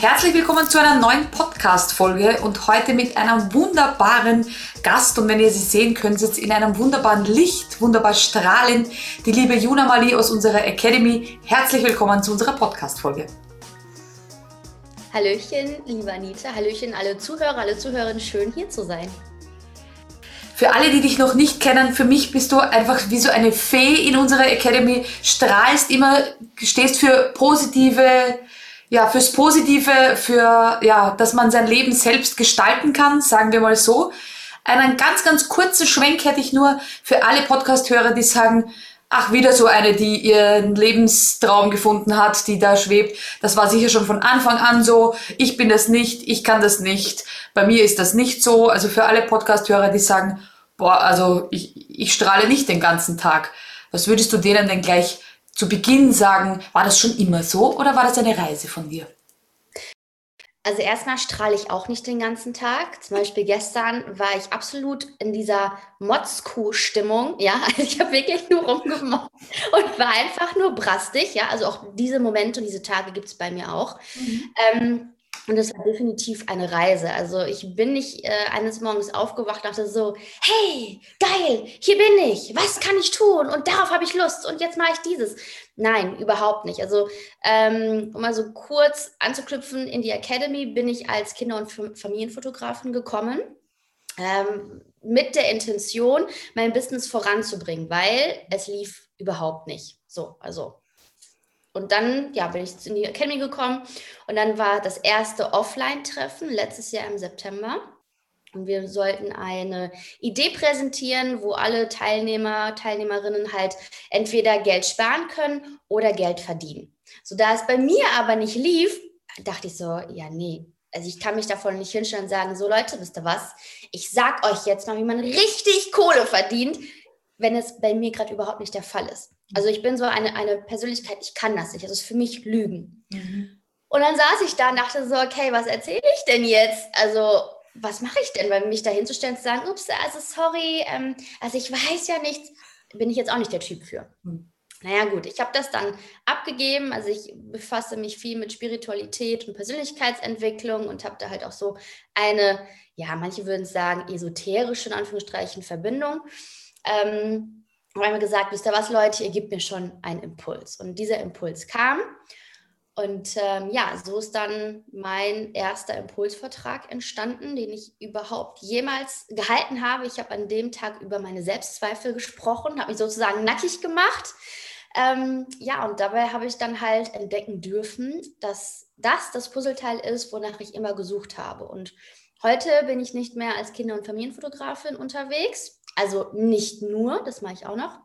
Herzlich willkommen zu einer neuen Podcast-Folge und heute mit einem wunderbaren Gast. Und wenn ihr sie sehen könnt, sitzt in einem wunderbaren Licht, wunderbar strahlend, die liebe Juna Mali aus unserer Academy. Herzlich willkommen zu unserer Podcast-Folge. Hallöchen, liebe Anita, Hallöchen, alle Zuhörer, alle Zuhörerinnen, schön hier zu sein. Für alle, die dich noch nicht kennen, für mich bist du einfach wie so eine Fee in unserer Academy, strahlst immer, stehst für positive, ja, fürs Positive, für, ja, dass man sein Leben selbst gestalten kann, sagen wir mal so. Einen ganz, ganz kurzen Schwenk hätte ich nur für alle Podcast-Hörer, die sagen, ach, wieder so eine, die ihren Lebenstraum gefunden hat, die da schwebt. Das war sicher schon von Anfang an so. Ich bin das nicht, ich kann das nicht. Bei mir ist das nicht so. Also für alle Podcast-Hörer, die sagen, boah, also ich, ich strahle nicht den ganzen Tag. Was würdest du denen denn gleich zu Beginn sagen, war das schon immer so oder war das eine Reise von dir? Also erstmal strahle ich auch nicht den ganzen Tag. Zum Beispiel gestern war ich absolut in dieser Motzkuh-Stimmung. Ja, also ich habe wirklich nur rumgemacht und war einfach nur brastig. Ja, also auch diese Momente und diese Tage gibt es bei mir auch. Mhm. Ähm, und es war definitiv eine Reise. Also ich bin nicht äh, eines Morgens aufgewacht und dachte so, hey, geil, hier bin ich, was kann ich tun? Und darauf habe ich Lust und jetzt mache ich dieses. Nein, überhaupt nicht. Also ähm, um mal so kurz anzuknüpfen, in die Academy bin ich als Kinder- und Familienfotografin gekommen. Ähm, mit der Intention, mein Business voranzubringen, weil es lief überhaupt nicht. So, also und dann ja, bin ich in die Academy gekommen und dann war das erste Offline-Treffen letztes Jahr im September. Und wir sollten eine Idee präsentieren, wo alle Teilnehmer, Teilnehmerinnen halt entweder Geld sparen können oder Geld verdienen. So da es bei mir aber nicht lief, dachte ich so, ja, nee, also ich kann mich davon nicht hinstellen und sagen, so Leute, wisst ihr was? Ich sag euch jetzt mal, wie man richtig Kohle verdient, wenn es bei mir gerade überhaupt nicht der Fall ist. Also ich bin so eine, eine Persönlichkeit, ich kann das nicht. Also es ist für mich Lügen. Mhm. Und dann saß ich da und dachte so, okay, was erzähle ich denn jetzt? Also was mache ich denn, weil mich da hinzustellen zu sagen, ups, also sorry, ähm, also ich weiß ja nichts, bin ich jetzt auch nicht der Typ für. Mhm. Naja gut, ich habe das dann abgegeben. Also ich befasse mich viel mit Spiritualität und Persönlichkeitsentwicklung und habe da halt auch so eine, ja, manche würden sagen, esoterische, in Anführungsstrichen, Verbindung. Ähm, haben wir gesagt, wisst ihr was, Leute, ihr gebt mir schon einen Impuls. Und dieser Impuls kam. Und ähm, ja, so ist dann mein erster Impulsvertrag entstanden, den ich überhaupt jemals gehalten habe. Ich habe an dem Tag über meine Selbstzweifel gesprochen, habe mich sozusagen nackig gemacht. Ähm, ja, und dabei habe ich dann halt entdecken dürfen, dass das das Puzzleteil ist, wonach ich immer gesucht habe. Und heute bin ich nicht mehr als Kinder- und Familienfotografin unterwegs, also nicht nur, das mache ich auch noch.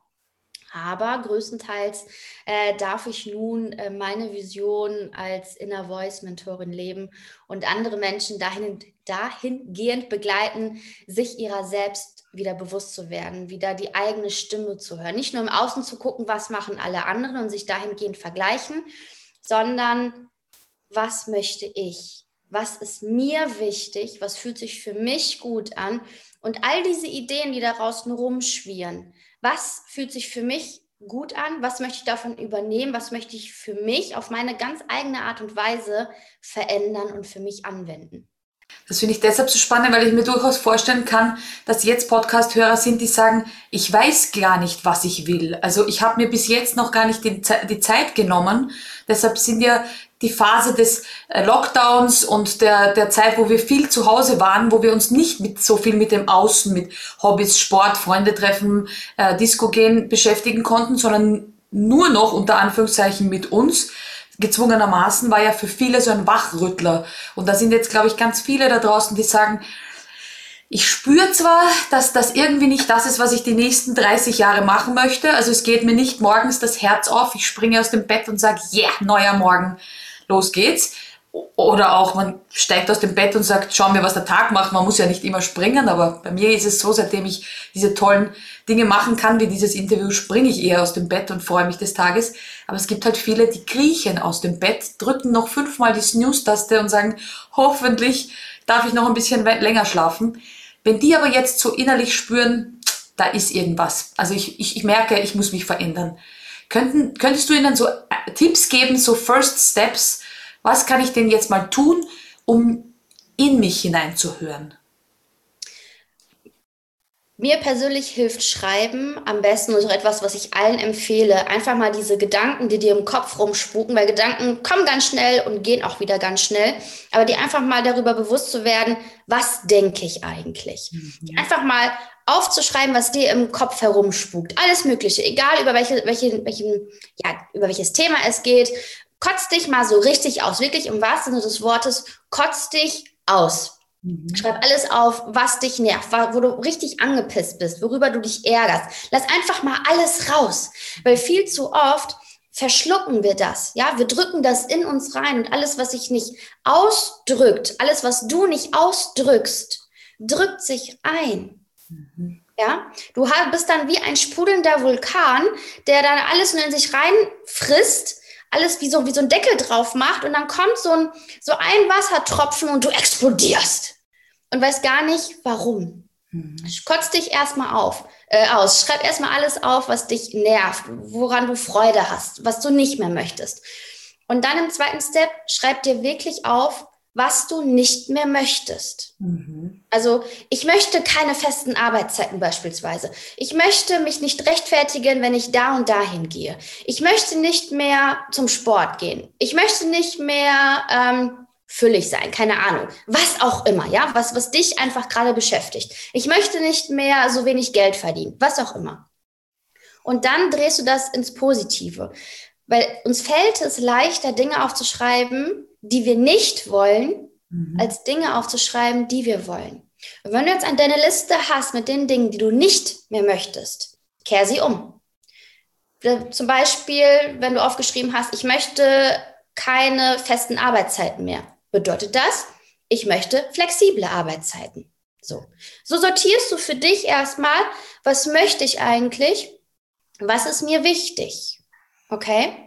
Aber größtenteils äh, darf ich nun äh, meine Vision als Inner Voice Mentorin leben und andere Menschen dahin, dahingehend begleiten, sich ihrer selbst wieder bewusst zu werden, wieder die eigene Stimme zu hören. Nicht nur im Außen zu gucken, was machen alle anderen und sich dahingehend vergleichen, sondern was möchte ich? Was ist mir wichtig? Was fühlt sich für mich gut an? Und all diese Ideen, die da draußen rumschwirren, was fühlt sich für mich gut an? Was möchte ich davon übernehmen? Was möchte ich für mich auf meine ganz eigene Art und Weise verändern und für mich anwenden? Das finde ich deshalb so spannend, weil ich mir durchaus vorstellen kann, dass jetzt Podcast-Hörer sind, die sagen, ich weiß gar nicht, was ich will. Also ich habe mir bis jetzt noch gar nicht die, die Zeit genommen. Deshalb sind ja die Phase des äh, Lockdowns und der, der Zeit, wo wir viel zu Hause waren, wo wir uns nicht mit so viel mit dem Außen, mit Hobbys, Sport, Freunde treffen, äh, Disco gehen beschäftigen konnten, sondern nur noch unter Anführungszeichen mit uns. Gezwungenermaßen war ja für viele so ein Wachrüttler. Und da sind jetzt, glaube ich, ganz viele da draußen, die sagen, ich spüre zwar, dass das irgendwie nicht das ist, was ich die nächsten 30 Jahre machen möchte. Also es geht mir nicht morgens das Herz auf. Ich springe aus dem Bett und sage, yeah, neuer Morgen los geht's. Oder auch man steigt aus dem Bett und sagt, schau mir, was der Tag macht. Man muss ja nicht immer springen, aber bei mir ist es so, seitdem ich diese tollen Dinge machen kann, wie dieses Interview, springe ich eher aus dem Bett und freue mich des Tages. Aber es gibt halt viele, die kriechen aus dem Bett, drücken noch fünfmal die Snooze-Taste und sagen, hoffentlich darf ich noch ein bisschen länger schlafen. Wenn die aber jetzt so innerlich spüren, da ist irgendwas. Also ich, ich, ich merke, ich muss mich verändern. Könnten, könntest du ihnen so äh, Tipps geben, so First Steps, Was kann ich denn jetzt mal tun, um in mich hineinzuhören? Mir persönlich hilft Schreiben am besten und auch etwas, was ich allen empfehle. Einfach mal diese Gedanken, die dir im Kopf rumspuken, weil Gedanken kommen ganz schnell und gehen auch wieder ganz schnell. Aber dir einfach mal darüber bewusst zu werden, was denke ich eigentlich? Mhm. Einfach mal aufzuschreiben, was dir im Kopf herumspukt. Alles Mögliche, egal über welche, welche, welchen, ja, über welches Thema es geht. Kotz dich mal so richtig aus, wirklich im wahrsten Sinne des Wortes, kotz dich aus. Mhm. Schreib alles auf, was dich nervt, wo du richtig angepisst bist, worüber du dich ärgerst. Lass einfach mal alles raus, weil viel zu oft verschlucken wir das. Ja, wir drücken das in uns rein und alles, was sich nicht ausdrückt, alles, was du nicht ausdrückst, drückt sich ein. Mhm. Ja, du bist dann wie ein sprudelnder Vulkan, der dann alles nur in sich reinfrisst alles wie so, wie so ein Deckel drauf macht und dann kommt so ein, so ein Wassertropfen und du explodierst und weißt gar nicht, warum. Mhm. Kotz dich erstmal auf, äh, aus. Schreib erstmal alles auf, was dich nervt, woran du Freude hast, was du nicht mehr möchtest. Und dann im zweiten Step, schreib dir wirklich auf, was du nicht mehr möchtest. Mhm. Also ich möchte keine festen Arbeitszeiten beispielsweise. Ich möchte mich nicht rechtfertigen, wenn ich da und dahin gehe. Ich möchte nicht mehr zum Sport gehen. Ich möchte nicht mehr ähm, füllig sein, keine Ahnung. Was auch immer, ja, was, was dich einfach gerade beschäftigt. Ich möchte nicht mehr so wenig Geld verdienen, was auch immer. Und dann drehst du das ins Positive. Weil uns fällt es leichter, Dinge aufzuschreiben, die wir nicht wollen, mhm. als Dinge aufzuschreiben, die wir wollen. Und wenn du jetzt an deine Liste hast mit den Dingen, die du nicht mehr möchtest, kehr sie um. Zum Beispiel, wenn du aufgeschrieben hast, ich möchte keine festen Arbeitszeiten mehr bedeutet das, ich möchte flexible Arbeitszeiten. So. So sortierst du für dich erstmal, was möchte ich eigentlich? Was ist mir wichtig? Okay?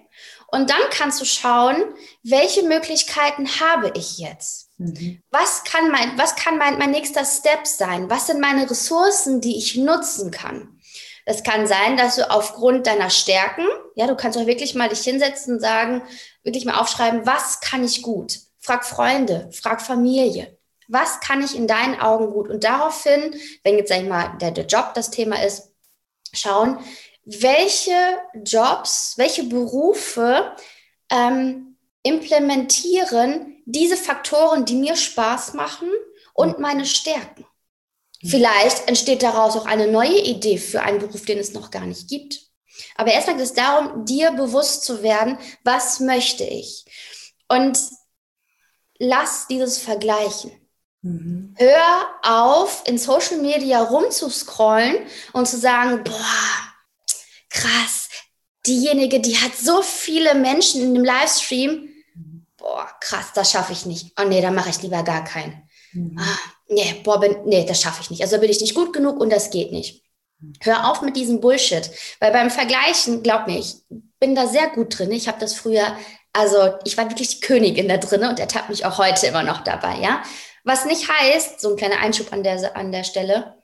Und dann kannst du schauen, welche Möglichkeiten habe ich jetzt? Mhm. Was kann, mein, was kann mein, mein nächster Step sein? Was sind meine Ressourcen, die ich nutzen kann? Es kann sein, dass du aufgrund deiner Stärken, ja, du kannst auch wirklich mal dich hinsetzen und sagen, wirklich mal aufschreiben, was kann ich gut? Frag Freunde, frag Familie. Was kann ich in deinen Augen gut? Und daraufhin, wenn jetzt, sag ich mal, der, der Job das Thema ist, schauen, welche Jobs, welche Berufe ähm, implementieren diese Faktoren, die mir Spaß machen und meine Stärken. Vielleicht entsteht daraus auch eine neue Idee für einen Beruf, den es noch gar nicht gibt. Aber erstmal geht es darum, dir bewusst zu werden, was möchte ich? Und lass dieses Vergleichen. Mhm. Hör auf, in Social Media rumzuscrollen und zu sagen, boah, krass, diejenige, die hat so viele Menschen in dem Livestream. Boah, krass, das schaffe ich nicht. Oh nee, da mache ich lieber gar keinen. Mhm. Ah, nee, boah, bin, nee, das schaffe ich nicht. Also bin ich nicht gut genug und das geht nicht. Hör auf mit diesem Bullshit, weil beim Vergleichen, glaub mir, ich bin da sehr gut drin. Ich habe das früher also ich war wirklich die Königin da drin und ertappt mich auch heute immer noch dabei, ja. Was nicht heißt, so ein kleiner Einschub an der, an der Stelle,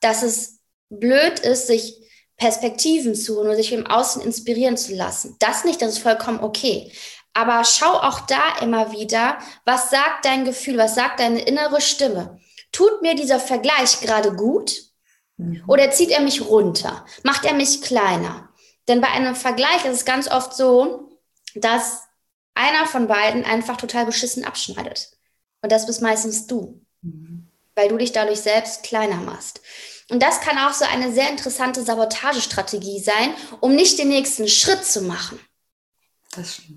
dass es blöd ist, sich Perspektiven zu holen oder sich im Außen inspirieren zu lassen. Das nicht, das ist vollkommen okay. Aber schau auch da immer wieder, was sagt dein Gefühl, was sagt deine innere Stimme? Tut mir dieser Vergleich gerade gut mhm. oder zieht er mich runter? Macht er mich kleiner? Denn bei einem Vergleich ist es ganz oft so, dass einer von beiden einfach total beschissen abschneidet. Und das bist meistens du, mhm. weil du dich dadurch selbst kleiner machst. Und das kann auch so eine sehr interessante Sabotagestrategie sein, um nicht den nächsten Schritt zu machen.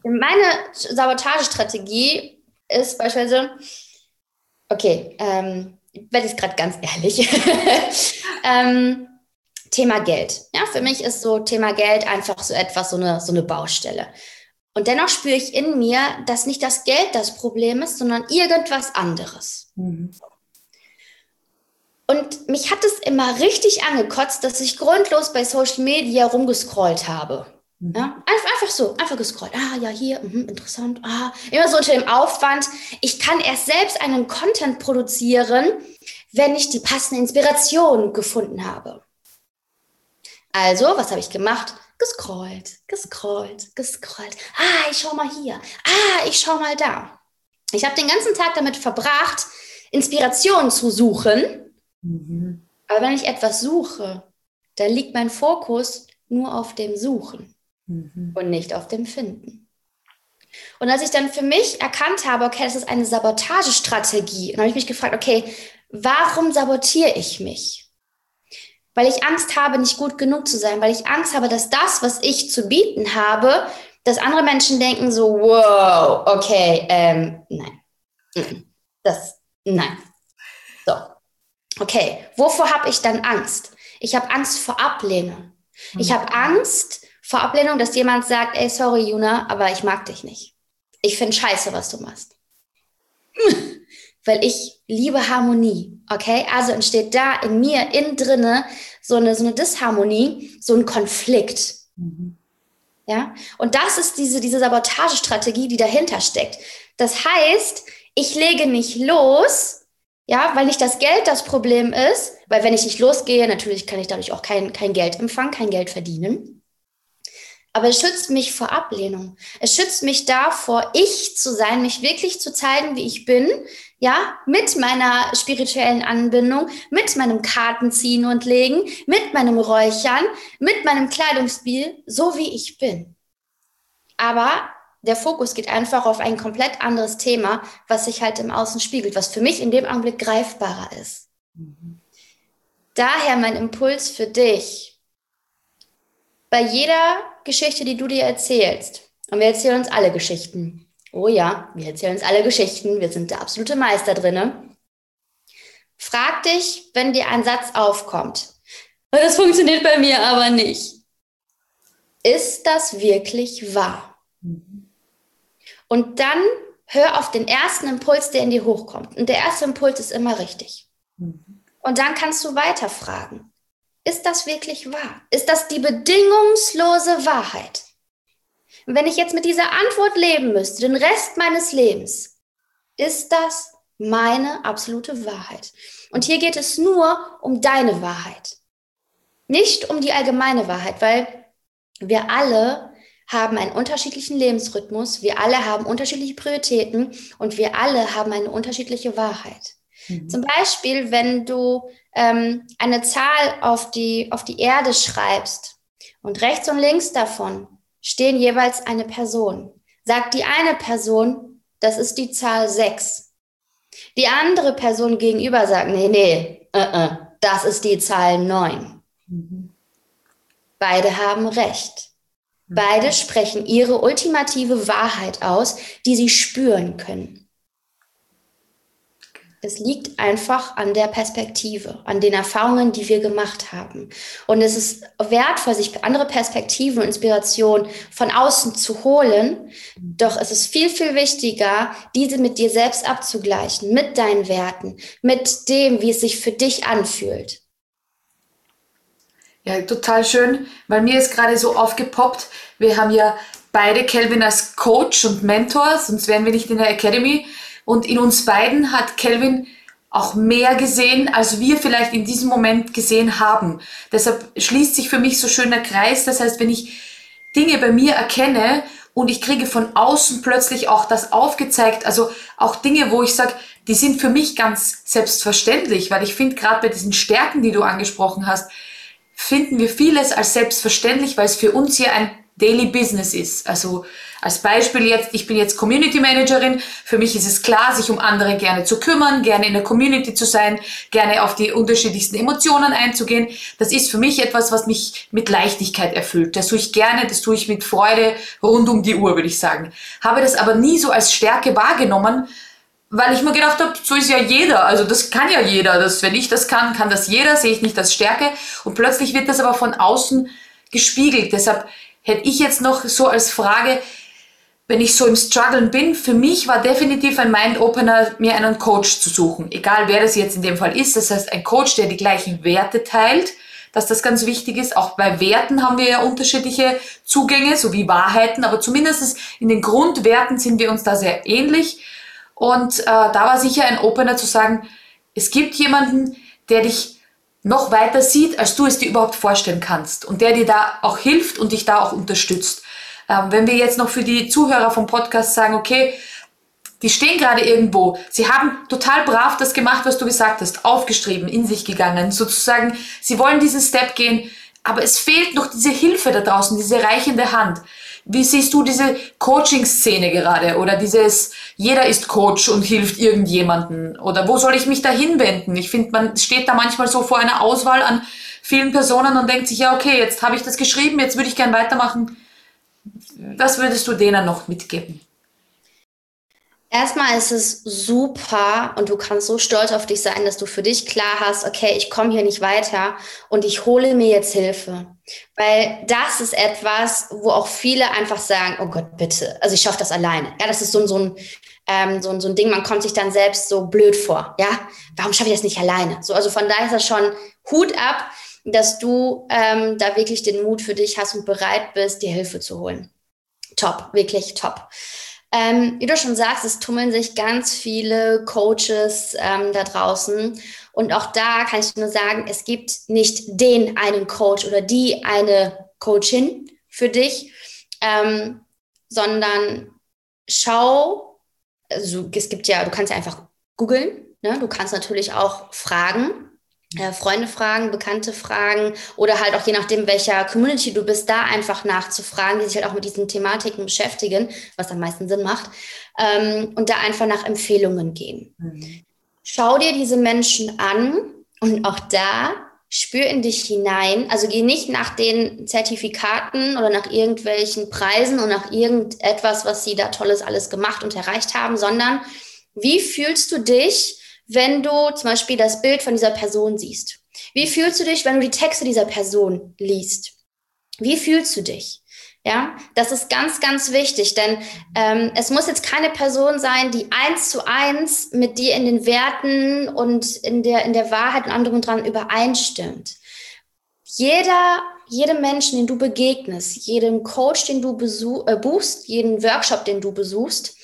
Meine Sabotagestrategie ist beispielsweise, okay, ähm, werde ich gerade ganz ehrlich. ähm, Thema Geld. Ja, für mich ist so Thema Geld einfach so etwas, so eine, so eine Baustelle. Und dennoch spüre ich in mir, dass nicht das Geld das Problem ist, sondern irgendwas anderes. Mhm. Und mich hat es immer richtig angekotzt, dass ich grundlos bei Social Media rumgescrollt habe. Mhm. Ja, einfach, einfach so, einfach gescrollt. Ah, ja, hier, mh, interessant. Ah, immer so unter dem Aufwand. Ich kann erst selbst einen Content produzieren, wenn ich die passende Inspiration gefunden habe. Also, was habe ich gemacht? gescrollt, gescrollt, gescrollt. Ah, ich schau mal hier. Ah, ich schau mal da. Ich habe den ganzen Tag damit verbracht, Inspiration zu suchen. Mhm. Aber wenn ich etwas suche, dann liegt mein Fokus nur auf dem Suchen mhm. und nicht auf dem Finden. Und als ich dann für mich erkannt habe, okay, das ist eine Sabotagestrategie, dann habe ich mich gefragt, okay, warum sabotiere ich mich? Weil ich Angst habe, nicht gut genug zu sein, weil ich Angst habe, dass das, was ich zu bieten habe, dass andere Menschen denken so, wow, okay, ähm, nein, das, nein. Okay, wovor habe ich dann Angst? Ich habe Angst vor Ablehnung. Ich habe mhm. Angst vor Ablehnung, dass jemand sagt, ey, sorry, Juna, aber ich mag dich nicht. Ich finde scheiße, was du machst. Weil ich liebe Harmonie, okay? Also entsteht da in mir, innen drinne, so eine, so eine Disharmonie, so ein Konflikt. Mhm. Ja? Und das ist diese, diese Sabotagestrategie, die dahinter steckt. Das heißt, ich lege nicht los, ja, weil nicht das Geld das Problem ist, weil wenn ich nicht losgehe, natürlich kann ich dadurch auch kein, kein Geld empfangen, kein Geld verdienen. Aber es schützt mich vor Ablehnung. Es schützt mich davor, ich zu sein, mich wirklich zu zeigen, wie ich bin, ja, mit meiner spirituellen Anbindung, mit meinem Kartenziehen und Legen, mit meinem Räuchern, mit meinem Kleidungsspiel, so wie ich bin. Aber der Fokus geht einfach auf ein komplett anderes Thema, was sich halt im Außen spiegelt, was für mich in dem Augenblick greifbarer ist. Mhm. Daher mein Impuls für dich. Bei jeder Geschichte, die du dir erzählst, und wir erzählen uns alle Geschichten. Oh ja, wir erzählen uns alle Geschichten. Wir sind der absolute Meister drinne. Frag dich, wenn dir ein Satz aufkommt. Das funktioniert bei mir aber nicht. Ist das wirklich wahr? Und dann hör auf den ersten Impuls, der in dir hochkommt. Und der erste Impuls ist immer richtig. Mhm. Und dann kannst du weiterfragen. Ist das wirklich wahr? Ist das die bedingungslose Wahrheit? Und wenn ich jetzt mit dieser Antwort leben müsste, den Rest meines Lebens, ist das meine absolute Wahrheit? Und hier geht es nur um deine Wahrheit. Nicht um die allgemeine Wahrheit, weil wir alle haben einen unterschiedlichen Lebensrhythmus, wir alle haben unterschiedliche Prioritäten und wir alle haben eine unterschiedliche Wahrheit. Mhm. Zum Beispiel, wenn du ähm, eine Zahl auf die, auf die Erde schreibst und rechts und links davon stehen jeweils eine Person. Sagt die eine Person, das ist die Zahl 6. Die andere Person gegenüber sagt, nee, nee, uh -uh, das ist die Zahl 9. Mhm. Beide haben recht. Beide sprechen ihre ultimative Wahrheit aus, die sie spüren können. Es liegt einfach an der Perspektive, an den Erfahrungen, die wir gemacht haben. Und es ist wertvoll, sich andere Perspektiven und Inspirationen von außen zu holen. Doch es ist viel, viel wichtiger, diese mit dir selbst abzugleichen, mit deinen Werten, mit dem, wie es sich für dich anfühlt. Ja, total schön, weil mir ist gerade so aufgepoppt. Wir haben ja beide Kelvin als Coach und Mentor, sonst wären wir nicht in der Academy. Und in uns beiden hat Kelvin auch mehr gesehen, als wir vielleicht in diesem Moment gesehen haben. Deshalb schließt sich für mich so schön der Kreis. Das heißt, wenn ich Dinge bei mir erkenne und ich kriege von außen plötzlich auch das aufgezeigt, also auch Dinge, wo ich sage, die sind für mich ganz selbstverständlich, weil ich finde, gerade bei diesen Stärken, die du angesprochen hast, finden wir vieles als selbstverständlich, weil es für uns hier ein Daily Business ist. Also als Beispiel jetzt, ich bin jetzt Community Managerin. Für mich ist es klar, sich um andere gerne zu kümmern, gerne in der Community zu sein, gerne auf die unterschiedlichsten Emotionen einzugehen. Das ist für mich etwas, was mich mit Leichtigkeit erfüllt. Das tue ich gerne, das tue ich mit Freude rund um die Uhr, würde ich sagen. Habe das aber nie so als Stärke wahrgenommen, weil ich mir gedacht habe, so ist ja jeder, also das kann ja jeder, das, wenn ich das kann, kann das jeder, sehe ich nicht als Stärke. Und plötzlich wird das aber von außen gespiegelt. Deshalb hätte ich jetzt noch so als Frage, wenn ich so im Struggeln bin, für mich war definitiv ein Mind-Opener, mir einen Coach zu suchen, egal wer das jetzt in dem Fall ist, das heißt ein Coach, der die gleichen Werte teilt, dass das ganz wichtig ist. Auch bei Werten haben wir ja unterschiedliche Zugänge, so wie Wahrheiten, aber zumindest in den Grundwerten sind wir uns da sehr ähnlich und äh, da war sicher ein Opener zu sagen, es gibt jemanden, der dich noch weiter sieht, als du es dir überhaupt vorstellen kannst und der dir da auch hilft und dich da auch unterstützt. Ähm, wenn wir jetzt noch für die Zuhörer vom Podcast sagen, okay, die stehen gerade irgendwo, sie haben total brav das gemacht, was du gesagt hast, aufgeschrieben, in sich gegangen, sozusagen, sie wollen diesen Step gehen, aber es fehlt noch diese Hilfe da draußen, diese reichende Hand. Wie siehst du diese Coaching-Szene gerade oder dieses jeder ist Coach und hilft irgendjemanden oder wo soll ich mich da hinwenden? Ich finde, man steht da manchmal so vor einer Auswahl an vielen Personen und denkt sich, ja, okay, jetzt habe ich das geschrieben, jetzt würde ich gern weitermachen. Was würdest du denen noch mitgeben? Erstmal ist es super und du kannst so stolz auf dich sein, dass du für dich klar hast, okay, ich komme hier nicht weiter und ich hole mir jetzt Hilfe. Weil das ist etwas, wo auch viele einfach sagen, oh Gott, bitte, also ich schaffe das alleine. Ja, das ist so, so, ein, ähm, so, so ein Ding, man kommt sich dann selbst so blöd vor. Ja, warum schaffe ich das nicht alleine? So, also von daher ist das schon Hut ab, dass du ähm, da wirklich den Mut für dich hast und bereit bist, dir Hilfe zu holen. Top, wirklich top. Ähm, wie du schon sagst, es tummeln sich ganz viele Coaches ähm, da draußen. Und auch da kann ich nur sagen, es gibt nicht den einen Coach oder die eine Coachin für dich, ähm, sondern schau, also es gibt ja, du kannst ja einfach googeln, ne? du kannst natürlich auch fragen, Freunde fragen, Bekannte fragen oder halt auch je nachdem, welcher Community du bist, da einfach nachzufragen, die sich halt auch mit diesen Thematiken beschäftigen, was am meisten Sinn macht, ähm, und da einfach nach Empfehlungen gehen. Mhm. Schau dir diese Menschen an und auch da spür in dich hinein. Also geh nicht nach den Zertifikaten oder nach irgendwelchen Preisen und nach irgendetwas, was sie da tolles alles gemacht und erreicht haben, sondern wie fühlst du dich, wenn du zum Beispiel das Bild von dieser Person siehst? Wie fühlst du dich, wenn du die Texte dieser Person liest? Wie fühlst du dich? Ja, das ist ganz, ganz wichtig, denn ähm, es muss jetzt keine Person sein, die eins zu eins mit dir in den Werten und in der, in der Wahrheit und anderem dran übereinstimmt. Jeder, jedem Menschen, den du begegnest, jedem Coach, den du besuch, äh, buchst, jeden Workshop, den du besuchst,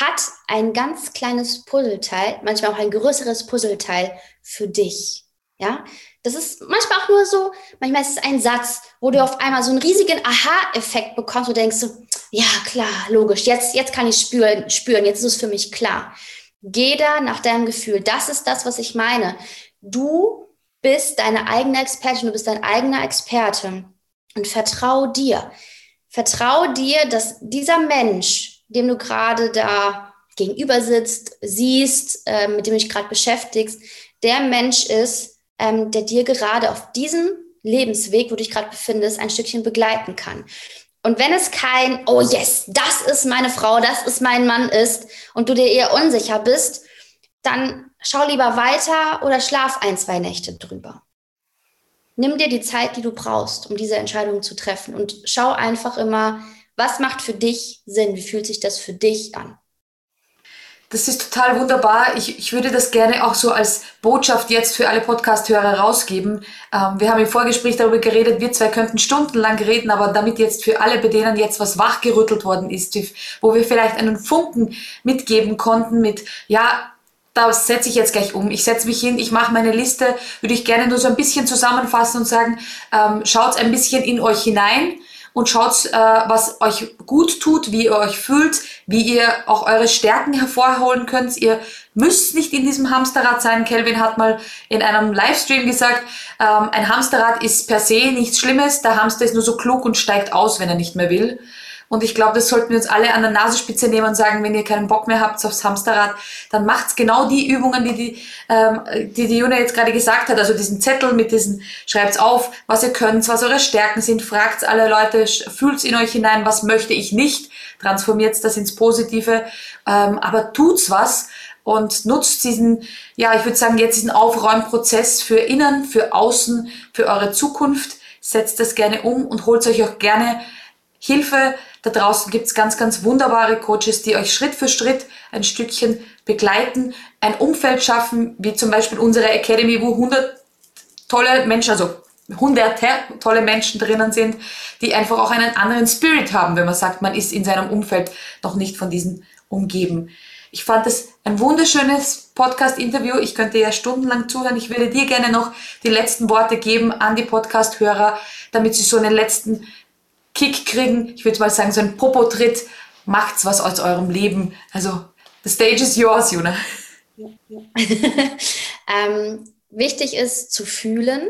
hat ein ganz kleines Puzzleteil, manchmal auch ein größeres Puzzleteil für dich. Ja, das ist manchmal auch nur so, manchmal ist es ein Satz, wo du auf einmal so einen riesigen Aha-Effekt bekommst und denkst so, ja, klar, logisch, jetzt, jetzt kann ich spüren, spüren, jetzt ist es für mich klar. Geh da nach deinem Gefühl. Das ist das, was ich meine. Du bist deine eigene Expertin, du bist dein eigener Experte und vertrau dir. Vertrau dir, dass dieser Mensch, dem du gerade da gegenüber sitzt, siehst, äh, mit dem du dich gerade beschäftigst, der Mensch ist, ähm, der dir gerade auf diesem Lebensweg, wo du dich gerade befindest, ein Stückchen begleiten kann. Und wenn es kein, oh yes, das ist meine Frau, das ist mein Mann ist und du dir eher unsicher bist, dann schau lieber weiter oder schlaf ein, zwei Nächte drüber. Nimm dir die Zeit, die du brauchst, um diese Entscheidung zu treffen und schau einfach immer, was macht für dich Sinn? Wie fühlt sich das für dich an? Das ist total wunderbar. Ich, ich würde das gerne auch so als Botschaft jetzt für alle Podcast-Hörer rausgeben. Ähm, wir haben im Vorgespräch darüber geredet, wir zwei könnten stundenlang reden, aber damit jetzt für alle, bei denen jetzt was wachgerüttelt worden ist, wo wir vielleicht einen Funken mitgeben konnten mit, ja, da setze ich jetzt gleich um. Ich setze mich hin, ich mache meine Liste, würde ich gerne nur so ein bisschen zusammenfassen und sagen, ähm, schaut ein bisschen in euch hinein und schaut, äh, was euch gut tut, wie ihr euch fühlt, wie ihr auch eure Stärken hervorholen könnt. Ihr müsst nicht in diesem Hamsterrad sein. Kelvin hat mal in einem Livestream gesagt, ähm, ein Hamsterrad ist per se nichts Schlimmes. Der Hamster ist nur so klug und steigt aus, wenn er nicht mehr will. Und ich glaube, das sollten wir uns alle an der Nasenspitze nehmen und sagen, wenn ihr keinen Bock mehr habt aufs Hamsterrad, dann macht's genau die Übungen, die die, ähm, die, die Juna jetzt gerade gesagt hat. Also diesen Zettel mit diesen, schreibt's auf, was ihr könnt, was eure Stärken sind, fragt alle Leute, fühlt's in euch hinein, was möchte ich nicht, transformiert's das ins Positive, ähm, aber tut's was und nutzt diesen, ja, ich würde sagen, jetzt diesen Aufräumprozess für innen, für außen, für eure Zukunft. Setzt das gerne um und holt euch auch gerne Hilfe. Da draußen gibt's ganz, ganz wunderbare Coaches, die euch Schritt für Schritt ein Stückchen begleiten, ein Umfeld schaffen, wie zum Beispiel unsere Academy, wo 100 tolle Menschen, also hunderte tolle Menschen drinnen sind, die einfach auch einen anderen Spirit haben, wenn man sagt, man ist in seinem Umfeld noch nicht von diesen umgeben. Ich fand es ein wunderschönes Podcast-Interview. Ich könnte ja stundenlang zuhören. Ich würde dir gerne noch die letzten Worte geben an die Podcast-Hörer, damit sie so einen letzten Kick kriegen. Ich würde mal sagen, so einen Popo-Tritt. Macht's was aus eurem Leben. Also, the stage is yours, Juna. ähm, wichtig ist zu fühlen,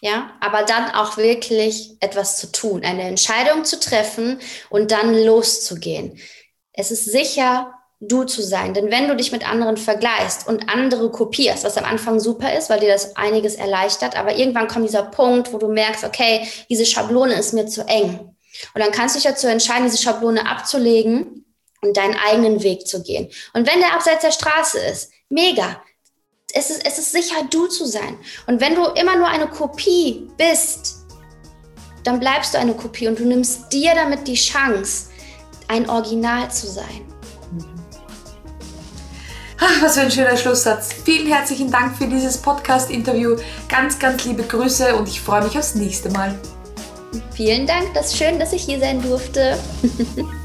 ja, aber dann auch wirklich etwas zu tun, eine Entscheidung zu treffen und dann loszugehen. Es ist sicher, du zu sein, denn wenn du dich mit anderen vergleichst und andere kopierst, was am Anfang super ist, weil dir das einiges erleichtert, aber irgendwann kommt dieser Punkt, wo du merkst, okay, diese Schablone ist mir zu eng. Und dann kannst du dich dazu entscheiden, diese Schablone abzulegen und deinen eigenen Weg zu gehen. Und wenn der abseits der Straße ist, mega es ist, es ist sicher, du zu sein. Und wenn du immer nur eine Kopie bist, dann bleibst du eine Kopie und du nimmst dir damit die Chance, ein Original zu sein. Ach, was für ein schöner Schlusssatz. Vielen herzlichen Dank für dieses Podcast-Interview. Ganz, ganz liebe Grüße und ich freue mich aufs nächste Mal. Vielen Dank, das ist schön, dass ich hier sein durfte.